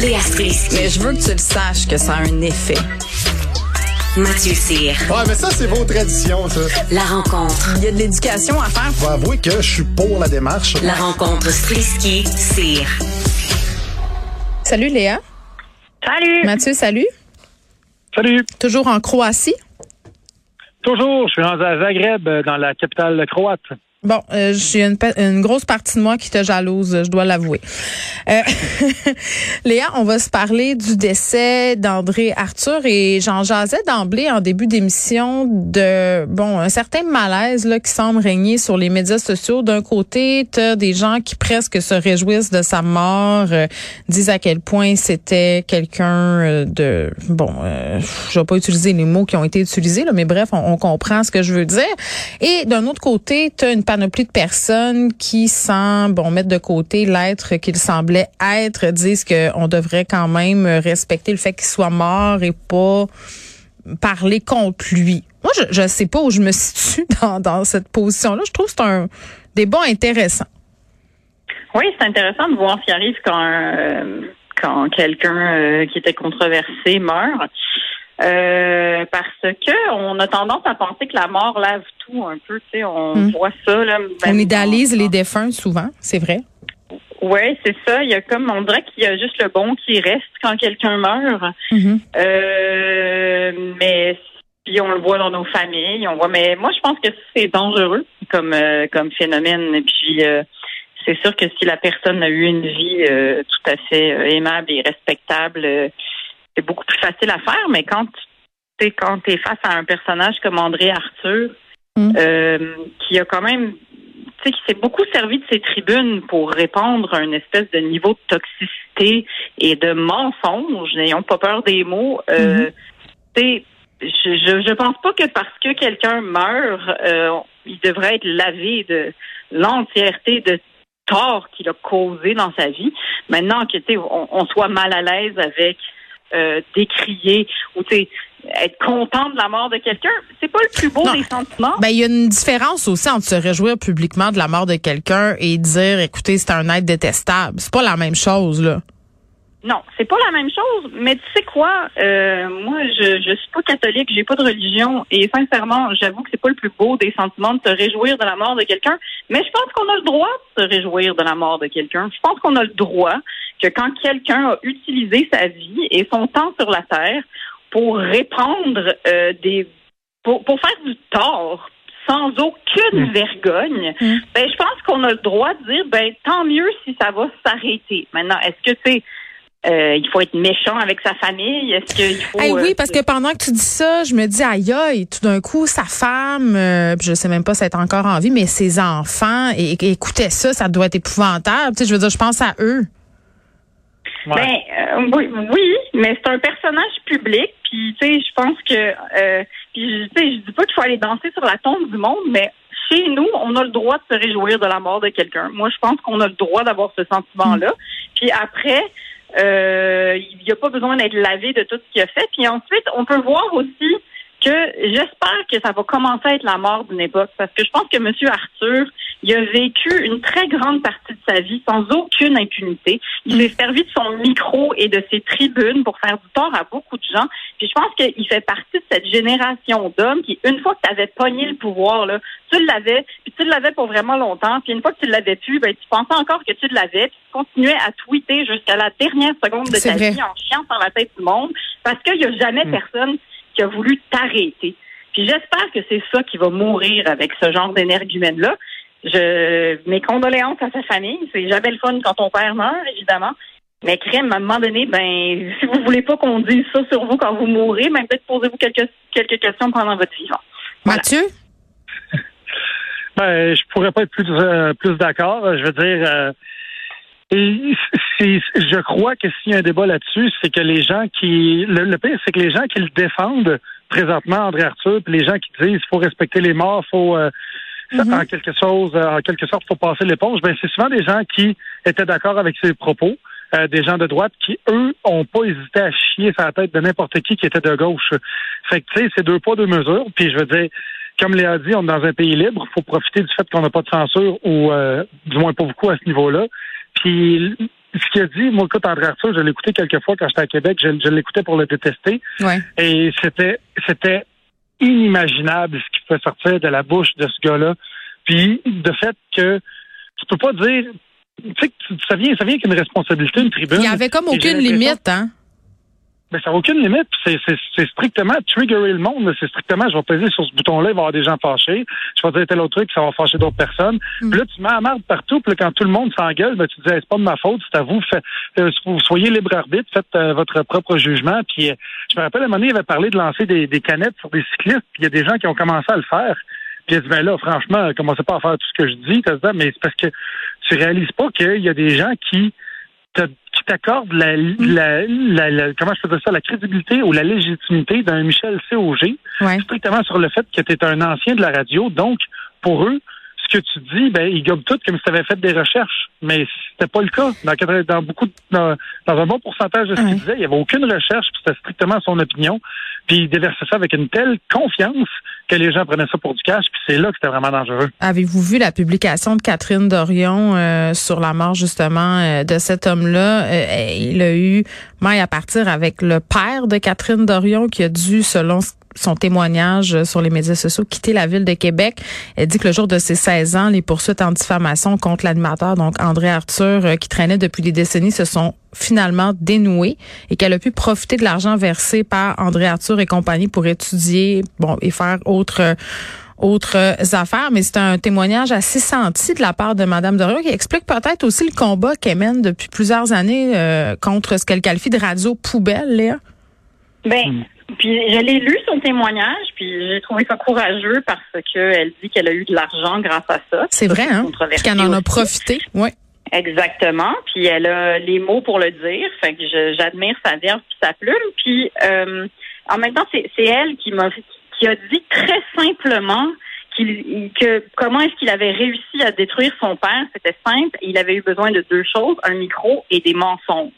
Léa Strisky. Mais je veux que tu le saches que ça a un effet. Mathieu Cyr. Ouais, mais ça, c'est vos traditions, ça. La rencontre. Il y a de l'éducation à faire. Je vais avouer que je suis pour la démarche. La rencontre Strisky-Cyr. Salut Léa. Salut. Mathieu, salut. Salut. Toujours en Croatie? Toujours. Je suis dans Zagreb, euh, dans la capitale croate. Bon, euh, j'ai une, une grosse partie de moi qui te jalouse, je dois l'avouer. Euh, Léa, on va se parler du décès d'André Arthur et j'en jasais d'emblée en début d'émission de bon un certain malaise là qui semble régner sur les médias sociaux. D'un côté, tu des gens qui presque se réjouissent de sa mort, euh, disent à quel point c'était quelqu'un euh, de bon, euh, je vais pas utiliser les mots qui ont été utilisés là, mais bref, on, on comprend ce que je veux dire. Et d'un autre côté, tu as une panoplie de personnes qui, sans bon mettre de côté l'être qu'il semblait être, disent qu'on devrait quand même respecter le fait qu'il soit mort et pas parler contre lui. Moi, je je sais pas où je me situe dans, cette position-là. Je trouve que c'est un débat intéressant. Oui, c'est intéressant de voir ce qui arrive quand, euh, quelqu'un euh, qui était controversé meurt. Euh, parce que on a tendance à penser que la mort lave tout un peu, tu sais, on Mm. voit ça là. On idéalise les défunts souvent, c'est vrai. Ouais, c'est ça. Il y a comme on dirait qu'il y a juste le bon qui reste quand quelqu'un meurt. Mhm. Euh, mais puis on le voit dans nos familles, on voit. Mais moi, je pense que c'est dangereux comme euh, comme phénomène. Et puis euh, c'est sûr que si la personne a eu une vie euh, tout à fait aimable et respectable, c'est beaucoup plus facile à faire. Mais quand tu quand t'es face à un personnage comme André Arthur, Mm. euh, qui a quand même tu sais, qui s'est beaucoup servi de ses tribunes pour répandre un espèce de niveau de toxicité et de mensonge, n'ayons pas peur des mots. Euh, tu sais, je, je, je pense pas que parce que quelqu'un meurt, euh, il devrait être lavé de l'entièreté de tort qu'il a causé dans sa vie. Maintenant que tu sais, on, on soit mal à l'aise avec euh, décrier ou être content de la mort de quelqu'un, c'est pas le plus beau Non. des sentiments. Ben, il y a une différence aussi entre se réjouir publiquement de la mort de quelqu'un et dire, écoutez, c'est un être détestable. C'est pas la même chose, là. Non, c'est pas la même chose. Mais tu sais quoi euh, Moi, je je suis pas catholique, j'ai pas de religion et sincèrement, j'avoue que c'est pas le plus beau des sentiments de se réjouir de la mort de quelqu'un. Mais je pense qu'on a le droit de se réjouir de la mort de quelqu'un. Je pense qu'on a le droit que quand quelqu'un a utilisé sa vie et son temps sur la terre pour répandre euh, des pour, pour faire du tort sans aucune vergogne, Mm. ben je pense qu'on a le droit de dire ben tant mieux si ça va s'arrêter. Maintenant, est-ce que c'est euh, il faut être méchant avec sa famille? Est-ce qu'il faut Hey, oui, euh, parce que pendant que tu dis ça, je me dis aïe aïe, tout d'un coup, sa femme, euh, puis je sais même pas si elle est encore en vie, mais ses enfants, et, et écoutez ça, ça doit être épouvantable. Tu sais, je veux dire, je pense à eux. Ouais. Ben euh, oui, oui, mais c'est un personnage public, puis tu sais, je pense que euh, puis je- tu sais, je dis pas qu'il faut aller danser sur la tombe du monde, mais chez nous, on a le droit de se réjouir de la mort de quelqu'un. Moi, je pense qu'on a le droit d'avoir ce sentiment-là. Puis après, il n'y a pas besoin d'être lavé de tout ce qu'il a fait. Puis ensuite, on peut voir aussi que j'espère que ça va commencer à être la mort d'une époque, parce que je pense que M. Arthur, il a vécu une très grande partie de sa vie sans aucune impunité. Il s'est servi de son micro et de ses tribunes pour faire du tort à beaucoup de gens. Puis je pense qu'il fait partie de cette génération d'hommes qui, une fois que tu avais pogné le pouvoir, là, tu l'avais, puis tu l'avais pour vraiment longtemps. Puis une fois que tu l'avais plus, ben, tu pensais encore que tu l'avais, puis tu continuais à tweeter jusqu'à la dernière seconde de ta vrai. vie en chiant sur la tête du monde, parce qu'il n'y a jamais personne qui a voulu t'arrêter. Puis j'espère que c'est ça qui va mourir avec ce genre d'énergumène-là. Je, mes condoléances à sa famille. C'est jamais le fun quand ton père meurt, évidemment. Mais crème, à un moment donné, ben, si vous voulez pas qu'on dise ça sur vous quand vous mourrez, ben, peut-être posez-vous quelques, quelques questions pendant votre vivant. Voilà. Mathieu? Ben, je pourrais pas être plus euh, plus d'accord. Je veux dire, euh, et je crois que s'il y a un débat là-dessus, c'est que les gens qui le, le pire, c'est que les gens qui le défendent présentement, André Arthur, puis les gens qui disent faut respecter les morts, faut euh, Mhm. en quelque chose, euh, en quelque sorte, faut passer l'éponge. Ben, c'est souvent des gens qui étaient d'accord avec ses propos. euh, des gens de droite qui, eux, ont pas hésité à chier sur la tête de n'importe qui qui était de gauche. Fait que, tu sais, c'est deux poids, deux mesures. Puis, je veux dire, comme Léa dit, on est dans un pays libre. Il faut profiter du fait qu'on n'a pas de censure, ou euh, du moins pas beaucoup à ce niveau-là. Puis, ce qu'il a dit, moi, écoute, André Arthur, je l'ai écouté quelques fois quand j'étais à Québec, je, je l'écoutais pour le détester. Ouais. Et c'était c'était inimaginable ce qui pouvait sortir de la bouche de ce gars-là. Puis de fait que tu peux pas dire tu sais ça vient ça vient qu'une responsabilité, une tribune. Il y avait comme aucune limite, hein? Mais ça n'a aucune limite. C'est, c'est, c'est strictement triggerer le monde. C'est strictement, je vais peser sur ce bouton-là, il va y avoir des gens fâchés. Je vais dire tel autre truc, ça va fâcher d'autres personnes. Mm. Puis là, tu mets la partout. Puis là, quand tout le monde s'engueule, ben, tu dis, Hey, c'est pas de ma faute, c'est à vous. Fait, euh, soyez libre arbitre, faites euh, votre propre jugement. Puis euh, je me rappelle, à un moment donné, il avait parlé de lancer des, des canettes sur des cyclistes. Puis il y a des gens qui ont commencé à le faire. Puis il a dit, ben là, franchement, commencez pas à faire tout ce que je dis. Mais c'est parce que tu réalises pas qu'il y a des gens qui la, la, la, la- comment je peux dire ça, la crédibilité ou la légitimité d'un Michel COG, Ouais. strictement sur le fait que tu es un ancien de la radio. Donc, pour eux, ce que tu dis, ben, ils gobent tout comme si tu avais fait des recherches. Mais c'était pas le cas. Dans, beaucoup de- dans, dans un bon pourcentage de ce qu'il disait, il n'y avait aucune recherche, puis c'était strictement son opinion. Puis il déversait ça avec une telle confiance que les gens prenaient ça pour du cash, puis c'est là que c'était vraiment dangereux. Avez-vous vu la publication de Catherine Dorion euh, sur la mort justement euh, de cet homme-là? Euh, il a eu maille à partir avec le père de Catherine Dorion qui a dû, selon son témoignage euh, sur les médias sociaux, quitter la ville de Québec. Elle dit que le jour de ses 16 ans, les poursuites en diffamation contre l'animateur, donc André Arthur, euh, qui traînait depuis des décennies, se sont finalement dénouées et qu'elle a pu profiter de l'argent versé par André Arthur et compagnie pour étudier, bon, et faire autre euh, autres affaires, mais c'est un témoignage assez senti de la part de Madame Dorion qui explique peut-être aussi le combat qu'elle mène depuis plusieurs années euh, contre ce qu'elle qualifie de radio poubelle, Léa. Ben, puis je l'ai lu son témoignage, puis j'ai trouvé ça courageux parce qu'elle dit qu'elle a eu de l'argent grâce à ça. C'est vrai, hein? Qu'elle en a profité. Oui. Exactement. Puis elle a les mots pour le dire. Fait que j'admire sa verve puis sa plume. Puis euh, en même temps, c'est c'est elle qui m'a qui a dit très simplement qu'il que comment est-ce qu'il avait réussi à détruire son père? C'était simple. Il avait eu besoin de deux choses un micro et des mensonges.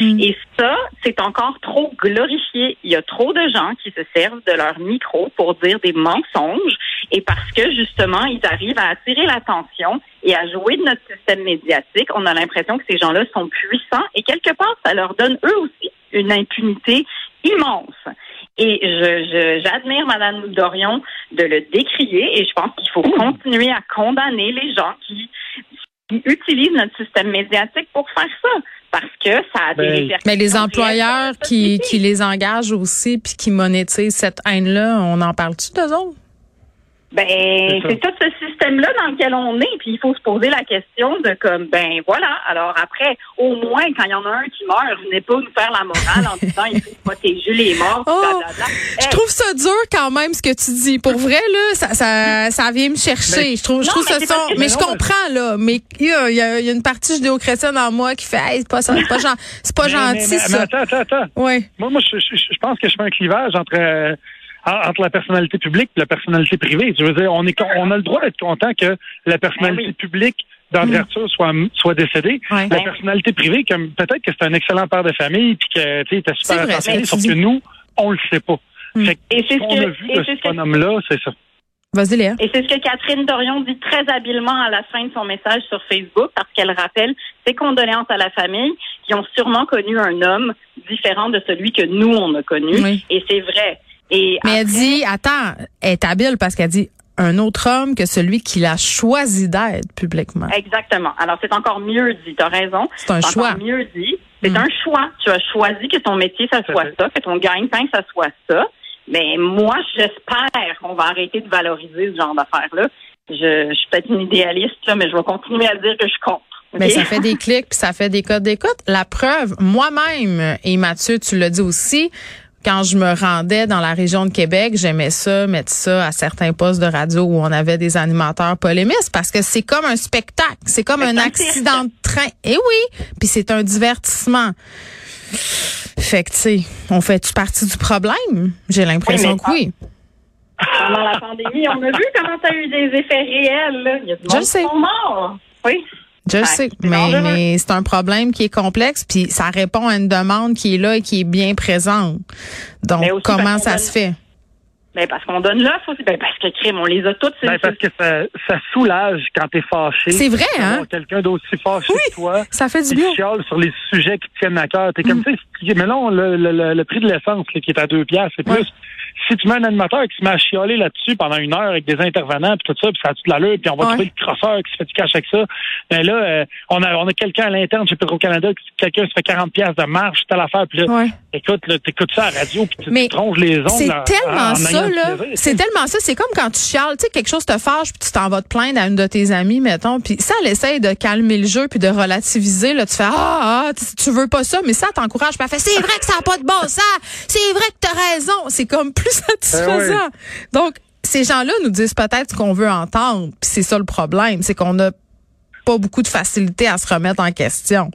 Mm. Et ça, c'est encore trop glorifié. Il y a trop de gens qui se servent de leur micro pour dire des mensonges et parce que justement, ils arrivent à attirer l'attention et à jouer de notre système médiatique. On a l'impression que ces gens-là sont puissants et quelque part, ça leur donne eux aussi une impunité immense. Et je, je- j'admire Madame Dorion de le décrier et je pense qu'il faut continuer à condamner les gens qui, qui utilisent notre système médiatique pour faire ça parce que ça a des Ben, répercussions Mais les employeurs qui, qui les engagent aussi puis qui monétisent cette haine-là, on en parle-tu d'eux autres? Ben, C'est tout ce système-là dans lequel on est, puis il faut se poser la question de comme, ben voilà. Alors après, au moins, quand il y en a un qui meurt, venez pas nous faire la morale en disant il faut protéger les morts, Oh, blablabla. Je Hey, trouve ça dur quand même ce que tu dis. Pour vrai là, ça ça, ça vient me chercher. Mais- je trouve je Non, trouve mais ça mais je comprends là, mais il y a, il y a- il y a une partie judéo-chrétienne en moi qui fait hey, c'est pas ça, c'est pas gen- c'est pas Mais- gentil mais- mais- ça. mais attends, attends, attends. Ouais. Moi, moi je, je- je pense que je fais un clivage entre euh, entre la personnalité publique et la personnalité privée. Je veux dire, on est on a le droit d'être content que la personnalité Ben oui. publique d'André Arthur soit soit décédée. Ouais. La Ben- personnalité privée, comme peut-être que c'est un excellent père de famille puis que tu sais, il était super attentionné, ça, sauf que nous, on le sait pas. Mm. Fait que Et c'est ce qu'on que- a vu de c'est ce bonhomme-là, c'est ça. Vas-y Léa. Et c'est ce que Catherine Dorion dit très habilement à la fin de son message sur Facebook, parce qu'elle rappelle ses condoléances à la famille qui ont sûrement connu un homme différent de celui que nous, on a connu. Oui. Et c'est vrai. Et Mais elle dit attends, elle est habile parce qu'elle dit un autre homme que celui qu'il a choisi d'être publiquement. Exactement. Alors, c'est encore mieux dit. Tu as raison. C'est un encore choix. mieux dit. C'est Mm. un choix. Tu as choisi que ton métier, ça soit ça, que ton gagne-pain, ça soit ça. Mais moi, j'espère qu'on va arrêter de valoriser ce genre d'affaires-là. Je, je suis peut-être une idéaliste, là, mais je vais continuer à dire que je compte. Mais ça fait des clics puis ça fait des codes d'écoute. La preuve, moi-même, et Mathieu, tu l'as dit aussi, quand je me rendais dans la région de Québec, j'aimais ça, mettre ça à certains postes de radio où on avait des animateurs polémistes parce que c'est comme un spectacle, c'est comme un accident de train. Et oui, puis c'est un divertissement. Fait que, tu sais, on fait-tu partie du problème? J'ai l'impression Oui, que oui. Pendant la pandémie, on a vu comment ça a eu des effets réels. Là. Il y a du Je monde sais. qui sont morts. Oui. Je Ouais, sais, mais, mais c'est un problème qui est complexe, puis ça répond à une demande qui est là et qui est bien présente. Donc, comment ça donne- se fait? Ben parce qu'on donne l'offre aussi. Ben parce que crime, on les a toutes. c'est- Ben, parce que ça, ça soulage quand t'es fâché. C'est vrai, hein? Quelqu'un d'aussi fâché Oui, que toi. ça fait du bien. chiale sur les sujets qui te tiennent à cœur. T'es comme, tu sais, si- mais non, le, le, le, le prix de l'essence là, qui est à deux piastres, c'est plus. Si tu mets un animateur qui se met à chialer là-dessus pendant une heure avec des intervenants puis tout ça, puis ça a toute l'allure, puis on va Ouais. trouver le crosseur qui se fait du cash avec ça. Ben là, euh, on a on a quelqu'un à l'interne chez Petro-Canada, quelqu'un se fait 40 piastres de marge, telle affaire, puis là, Ouais. écoute, là, t'écoutes ça à la radio, puis tu Mais te tronches les ongles. C'est en- en tellement ayant ça, là. C'est tellement ça. C'est comme quand tu chiales, tu sais, quelque chose te fâche, puis tu t'en vas te plaindre à une de tes amies, mettons. Puis ça, elle essaye de calmer le jeu, puis de relativiser. Là, tu fais ah, ah tu, veux pas ça, mais ça t'encourage. Elle fait c'est vrai que ça n'a pas de bon sens. C'est vrai que t'as raison. C'est comme plus satisfaisant. Donc ces gens-là nous disent peut-être ce qu'on veut entendre. Puis c'est ça le problème, c'est qu'on n'a pas beaucoup de facilité à se remettre en question.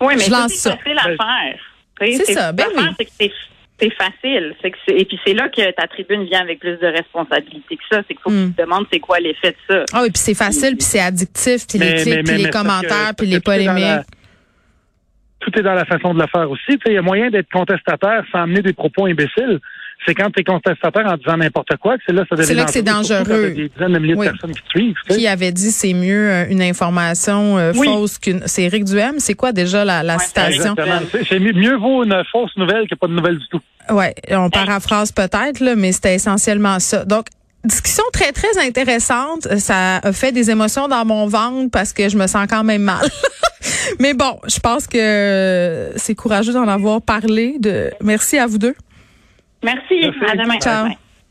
Oui, mais c'est ça. facile à faire. C'est ça, ben oui. c'est que c'est c'est facile. Que et puis c'est là que ta tribune vient avec plus de responsabilité que ça. C'est qu'il faut Hmm. que tu te demandes c'est quoi l'effet de ça. Ah oui, puis c'est facile, puis c'est addictif, puis les clics, puis les commentaires, puis les polémiques. tout est dans la façon de le faire aussi. Il y a moyen d'être contestataire sans amener des propos imbéciles. C'est quand tu es contestataire en disant n'importe quoi que c'est là que ça devient C'est là que c'est dangereux, des dizaines de milliers Oui. de personnes qui te suivent. tu sais. Qui avait dit c'est mieux euh, une information euh, Oui. fausse qu'une. C'est Éric Duhem. C'est quoi déjà la, la Ouais, citation? Exactement. C'est- mieux vaut une fausse nouvelle que pas de nouvelle du tout. Ouais, on paraphrase peut-être là, mais c'était essentiellement ça. Donc discussion très très intéressante. Ça a fait des émotions dans mon ventre parce que je me sens quand même mal. mais bon, je pense que c'est courageux d'en avoir parlé. De merci à vous deux. Merci. Merci. À demain. Ciao. Bye.